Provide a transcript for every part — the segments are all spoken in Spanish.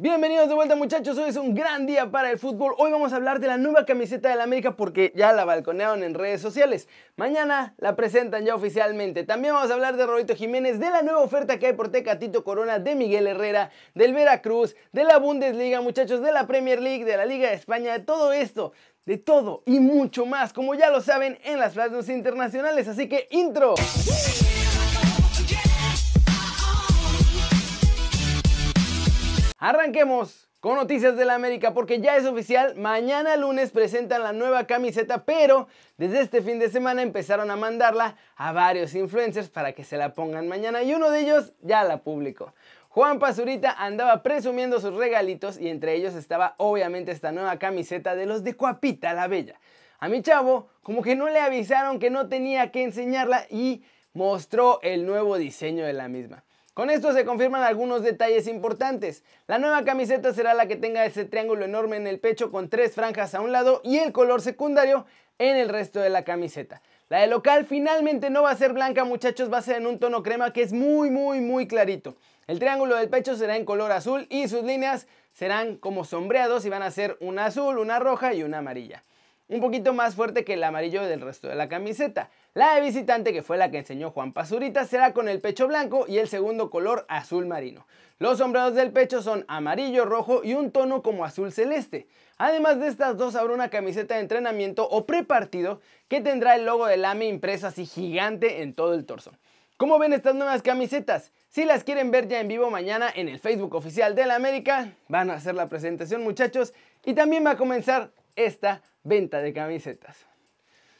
Bienvenidos de vuelta muchachos, hoy es un gran día para el fútbol. Hoy vamos a hablar de la nueva camiseta de la América porque ya la balconearon en redes sociales. Mañana la presentan ya oficialmente. También vamos a hablar de Roberto Jiménez, de la nueva oferta que hay por Tecatito Corona, de Miguel Herrera, del Veracruz, de la Bundesliga muchachos, de la Premier League, de la Liga de España, de todo esto, de todo y mucho más, como ya lo saben en las plazas internacionales. Así que intro. Arranquemos con noticias de la América porque ya es oficial, mañana lunes presentan la nueva camiseta, pero desde este fin de semana empezaron a mandarla a varios influencers para que se la pongan mañana y uno de ellos ya la publicó. Juan Pazurita andaba presumiendo sus regalitos y entre ellos estaba obviamente esta nueva camiseta de los de Cuapita la Bella. A mi chavo como que no le avisaron que no tenía que enseñarla y mostró el nuevo diseño de la misma. Con esto se confirman algunos detalles importantes. La nueva camiseta será la que tenga ese triángulo enorme en el pecho con tres franjas a un lado y el color secundario en el resto de la camiseta. La de local finalmente no va a ser blanca muchachos, va a ser en un tono crema que es muy muy muy clarito. El triángulo del pecho será en color azul y sus líneas serán como sombreados y van a ser una azul, una roja y una amarilla un poquito más fuerte que el amarillo del resto de la camiseta. La de visitante, que fue la que enseñó Juan Pazurita, será con el pecho blanco y el segundo color azul marino. Los sombreados del pecho son amarillo, rojo y un tono como azul celeste. Además de estas dos habrá una camiseta de entrenamiento o prepartido que tendrá el logo del AME impreso así gigante en todo el torso. ¿Cómo ven estas nuevas camisetas? Si las quieren ver ya en vivo mañana en el Facebook oficial de la América, van a hacer la presentación muchachos y también va a comenzar esta venta de camisetas.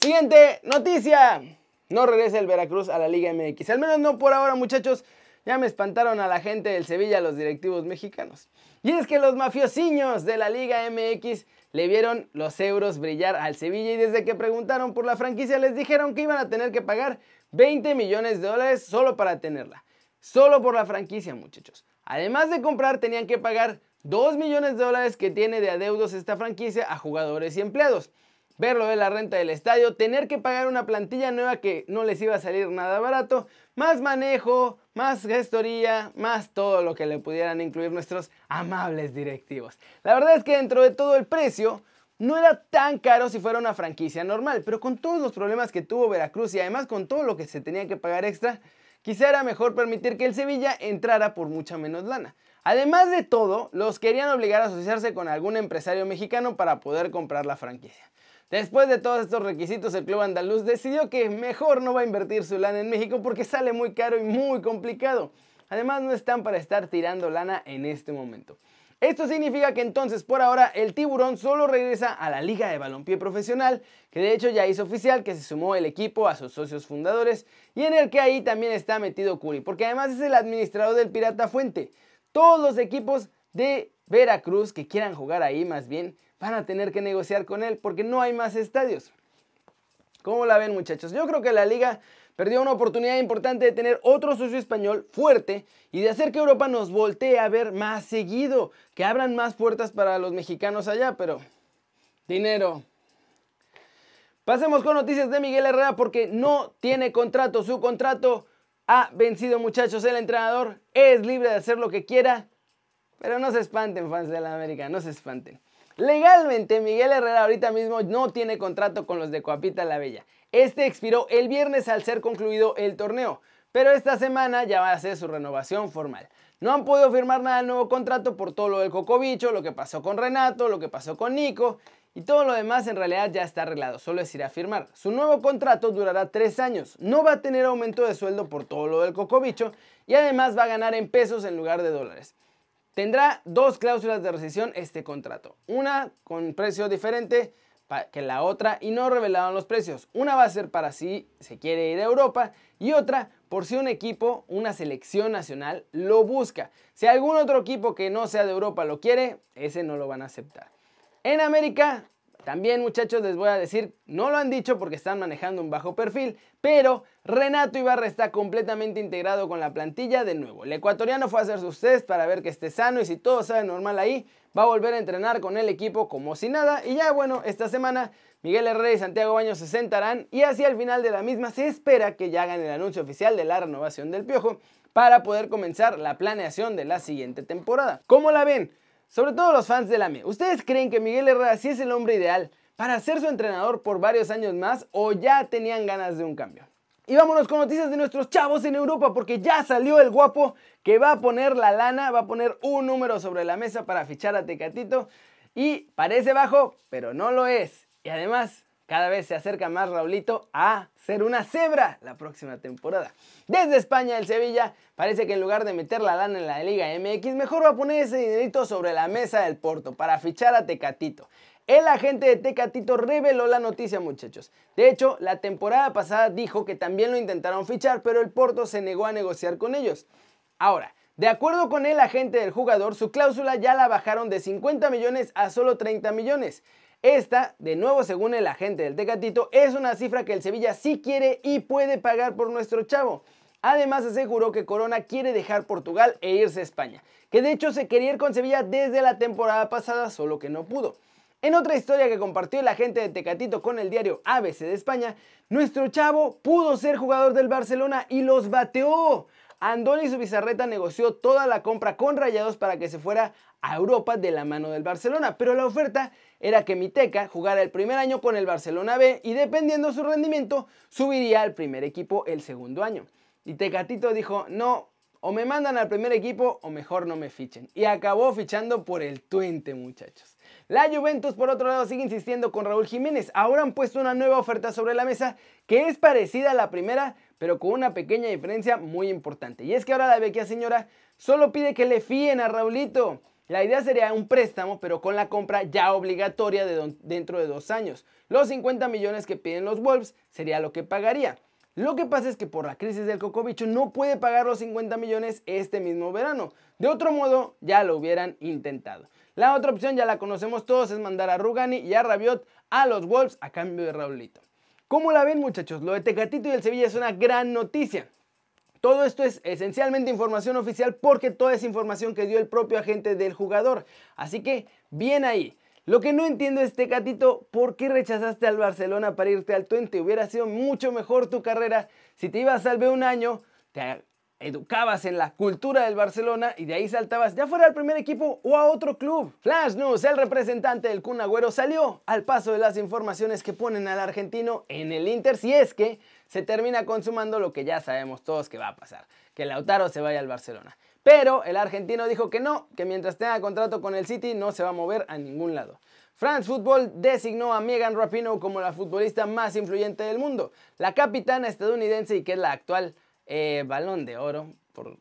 Siguiente noticia. No regresa el Veracruz a la Liga MX. Al menos no por ahora, muchachos. Ya me espantaron a la gente del Sevilla, los directivos mexicanos. Y es que los mafiosiños de la Liga MX le vieron los euros brillar al Sevilla y desde que preguntaron por la franquicia les dijeron que iban a tener que pagar 20 millones de dólares solo para tenerla. Solo por la franquicia, muchachos. Además de comprar, tenían que pagar 2 millones de dólares que tiene de adeudos esta franquicia a jugadores y empleados. Verlo de la renta del estadio, tener que pagar una plantilla nueva que no les iba a salir nada barato, más manejo, más gestoría, más todo lo que le pudieran incluir nuestros amables directivos. La verdad es que dentro de todo el precio, no era tan caro si fuera una franquicia normal, pero con todos los problemas que tuvo Veracruz y además con todo lo que se tenía que pagar extra, quizá era mejor permitir que el Sevilla entrara por mucha menos lana. Además de todo, los querían obligar a asociarse con algún empresario mexicano para poder comprar la franquicia. Después de todos estos requisitos, el club andaluz decidió que mejor no va a invertir su lana en México porque sale muy caro y muy complicado. Además, no están para estar tirando lana en este momento. Esto significa que entonces por ahora el tiburón solo regresa a la Liga de Balompié Profesional, que de hecho ya hizo oficial que se sumó el equipo a sus socios fundadores y en el que ahí también está metido Curi, porque además es el administrador del Pirata Fuente. Todos los equipos de Veracruz que quieran jugar ahí más bien van a tener que negociar con él porque no hay más estadios. ¿Cómo la ven muchachos? Yo creo que la liga perdió una oportunidad importante de tener otro socio español fuerte y de hacer que Europa nos voltee a ver más seguido, que abran más puertas para los mexicanos allá, pero dinero. Pasemos con noticias de Miguel Herrera porque no tiene contrato, su contrato ha vencido muchachos, el entrenador es libre de hacer lo que quiera, pero no se espanten fans de la América, no se espanten. Legalmente Miguel Herrera ahorita mismo no tiene contrato con los de Coapita la Bella. Este expiró el viernes al ser concluido el torneo, pero esta semana ya va a ser su renovación formal. No han podido firmar nada del nuevo contrato por todo lo del Cocobicho, lo que pasó con Renato, lo que pasó con Nico y todo lo demás en realidad ya está arreglado, solo es ir a firmar. Su nuevo contrato durará tres años, no va a tener aumento de sueldo por todo lo del cocobicho y además va a ganar en pesos en lugar de dólares. Tendrá dos cláusulas de rescisión este contrato, una con precio diferente que la otra y no revelaron los precios. Una va a ser para si se quiere ir a Europa y otra por si un equipo, una selección nacional, lo busca. Si algún otro equipo que no sea de Europa lo quiere, ese no lo van a aceptar. En América, también muchachos les voy a decir, no lo han dicho porque están manejando un bajo perfil, pero Renato Ibarra está completamente integrado con la plantilla de nuevo. El ecuatoriano fue a hacer sus test para ver que esté sano y si todo sale normal ahí, va a volver a entrenar con el equipo como si nada. Y ya bueno, esta semana Miguel Herrera y Santiago Baños se sentarán y hacia el final de la misma se espera que ya hagan el anuncio oficial de la renovación del Piojo para poder comenzar la planeación de la siguiente temporada. ¿Cómo la ven? Sobre todo los fans de la ME, ¿ustedes creen que Miguel Herrera sí es el hombre ideal para ser su entrenador por varios años más o ya tenían ganas de un cambio? Y vámonos con noticias de nuestros chavos en Europa porque ya salió el guapo que va a poner la lana, va a poner un número sobre la mesa para fichar a Tecatito y parece bajo, pero no lo es. Y además cada vez se acerca más Raulito a ser una cebra la próxima temporada. Desde España, el Sevilla parece que en lugar de meter la lana en la Liga MX, mejor va a poner ese dinerito sobre la mesa del Porto para fichar a Tecatito. El agente de Tecatito reveló la noticia, muchachos. De hecho, la temporada pasada dijo que también lo intentaron fichar, pero el Porto se negó a negociar con ellos. Ahora, de acuerdo con el agente del jugador, su cláusula ya la bajaron de 50 millones a solo 30 millones. Esta, de nuevo según el agente del Tecatito, es una cifra que el Sevilla sí quiere y puede pagar por nuestro chavo. Además aseguró que Corona quiere dejar Portugal e irse a España, que de hecho se quería ir con Sevilla desde la temporada pasada, solo que no pudo. En otra historia que compartió el agente de Tecatito con el diario ABC de España, nuestro chavo pudo ser jugador del Barcelona y los bateó. Andoni Subizarreta negoció toda la compra con Rayados para que se fuera a Europa de la mano del Barcelona, pero la oferta era que Miteca jugara el primer año con el Barcelona B y dependiendo su rendimiento subiría al primer equipo el segundo año. Y Tecatito dijo, no, o me mandan al primer equipo o mejor no me fichen. Y acabó fichando por el Twente, muchachos. La Juventus, por otro lado, sigue insistiendo con Raúl Jiménez. Ahora han puesto una nueva oferta sobre la mesa que es parecida a la primera, pero con una pequeña diferencia muy importante. Y es que ahora la vecchia señora solo pide que le fíen a Raulito. La idea sería un préstamo, pero con la compra ya obligatoria de dentro de dos años. Los 50 millones que piden los Wolves sería lo que pagaría. Lo que pasa es que por la crisis del cocobicho no puede pagar los 50 millones este mismo verano. De otro modo, ya lo hubieran intentado. La otra opción ya la conocemos todos, es mandar a Rugani y a Rabiot a los Wolves a cambio de Raulito. ¿Cómo la ven muchachos? Lo de Tecatito y el Sevilla es una gran noticia. Todo esto es esencialmente información oficial porque toda es información que dio el propio agente del jugador. Así que, bien ahí. Lo que no entiendo es, Tecatito, ¿por qué rechazaste al Barcelona para irte al Twente? Hubiera sido mucho mejor tu carrera si te ibas al B un año, te educabas en la cultura del Barcelona y de ahí saltabas ya fuera al primer equipo o a otro club. Flash News, el representante del Kun Agüero salió al paso de las informaciones que ponen al argentino en el Inter si es que se termina consumando lo que ya sabemos todos que va a pasar, que Lautaro se vaya al Barcelona. Pero el argentino dijo que no, que mientras tenga contrato con el City no se va a mover a ningún lado. France Football designó a Megan Rapinoe como la futbolista más influyente del mundo, la capitana estadounidense y que es la actual eh, balón de oro, por,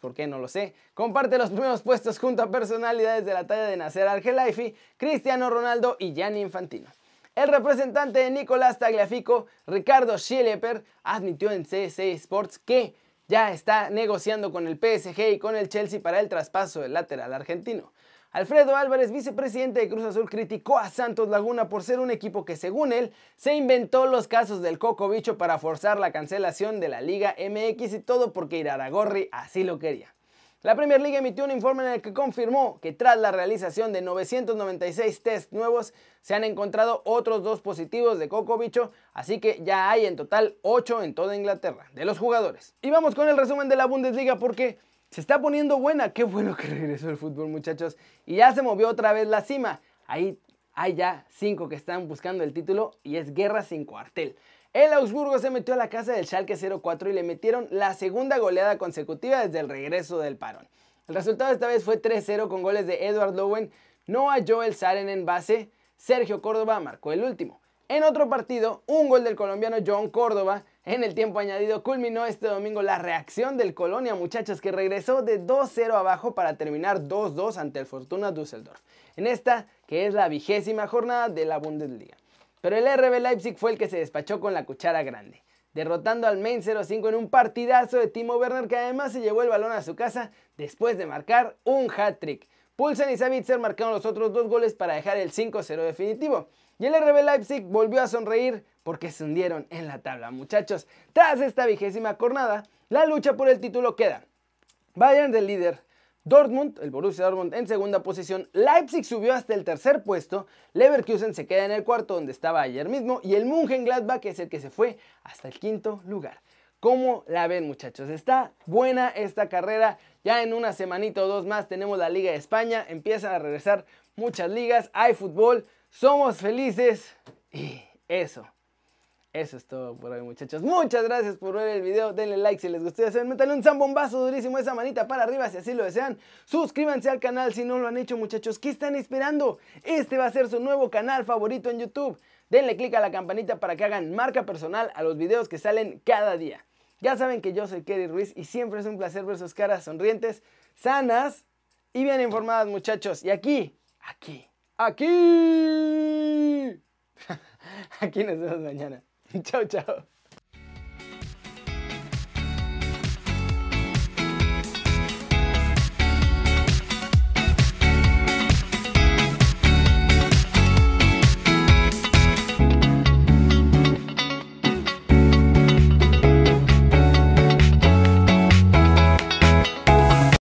¿por qué no lo sé? Comparte los primeros puestos junto a personalidades de la talla de Nasser Al-Khelaifi, Cristiano Ronaldo y Gianni Infantino. El representante de Nicolás Tagliafico, Ricardo Schieper, admitió en CC Sports que ya está negociando con el PSG y con el Chelsea para el traspaso del lateral argentino. Alfredo Álvarez, vicepresidente de Cruz Azul, criticó a Santos Laguna por ser un equipo que, según él, se inventó los casos del Coco Bicho para forzar la cancelación de la Liga MX y todo porque Iraragorri así lo quería. La Premier League emitió un informe en el que confirmó que tras la realización de 996 test nuevos se han encontrado otros dos positivos de coco bicho, así que ya hay en total 8 en toda Inglaterra de los jugadores. Y vamos con el resumen de la Bundesliga porque se está poniendo buena. Qué bueno que regresó el fútbol, muchachos. Y ya se movió otra vez la cima. Ahí hay ya 5 que están buscando el título y es guerra sin cuartel. El Augsburgo se metió a la casa del Schalke 04 y le metieron la segunda goleada consecutiva desde el regreso del parón. El resultado esta vez fue 3-0 con goles de Edward Lowen, Noah Joel Saren en base, Sergio Córdoba marcó el último. En otro partido, un gol del colombiano John Córdoba en el tiempo añadido culminó este domingo la reacción del Colonia, muchachos, que regresó de 2-0 abajo para terminar 2-2 ante el Fortuna Düsseldorf, en esta que es la vigésima jornada de la Bundesliga. Pero el RB Leipzig fue el que se despachó con la cuchara grande, derrotando al Main 05 en un partidazo de Timo Werner que además se llevó el balón a su casa después de marcar un hat-trick. Pulsen y Savitzer marcaron los otros dos goles para dejar el 5-0 definitivo. Y el RB Leipzig volvió a sonreír porque se hundieron en la tabla. Muchachos, tras esta vigésima jornada, la lucha por el título queda. Bayern del líder, Dortmund, el Borussia Dortmund en segunda posición, Leipzig subió hasta el tercer puesto, Leverkusen se queda en el cuarto donde estaba ayer mismo y el Mönchengladbach es el que se fue hasta el quinto lugar. ¿Cómo la ven muchachos? Está buena esta carrera. Ya en una semanita o dos más tenemos la Liga de España. Empiezan a regresar muchas ligas. Hay fútbol. Somos felices. Y eso. Eso es todo por hoy muchachos. Muchas gracias por ver el video. Denle like si les gustó. Hacer, métanle un zambombazo durísimo esa manita para arriba si así lo desean. Suscríbanse al canal si no lo han hecho muchachos. ¿Qué están esperando? Este va a ser su nuevo canal favorito en YouTube. Denle click a la campanita para que hagan marca personal a los videos que salen cada día. Ya saben que yo soy Kerry Ruiz y siempre es un placer ver sus caras sonrientes, sanas y bien informadas muchachos. Y aquí, aquí, aquí. aquí nos vemos mañana. 你っちゃう、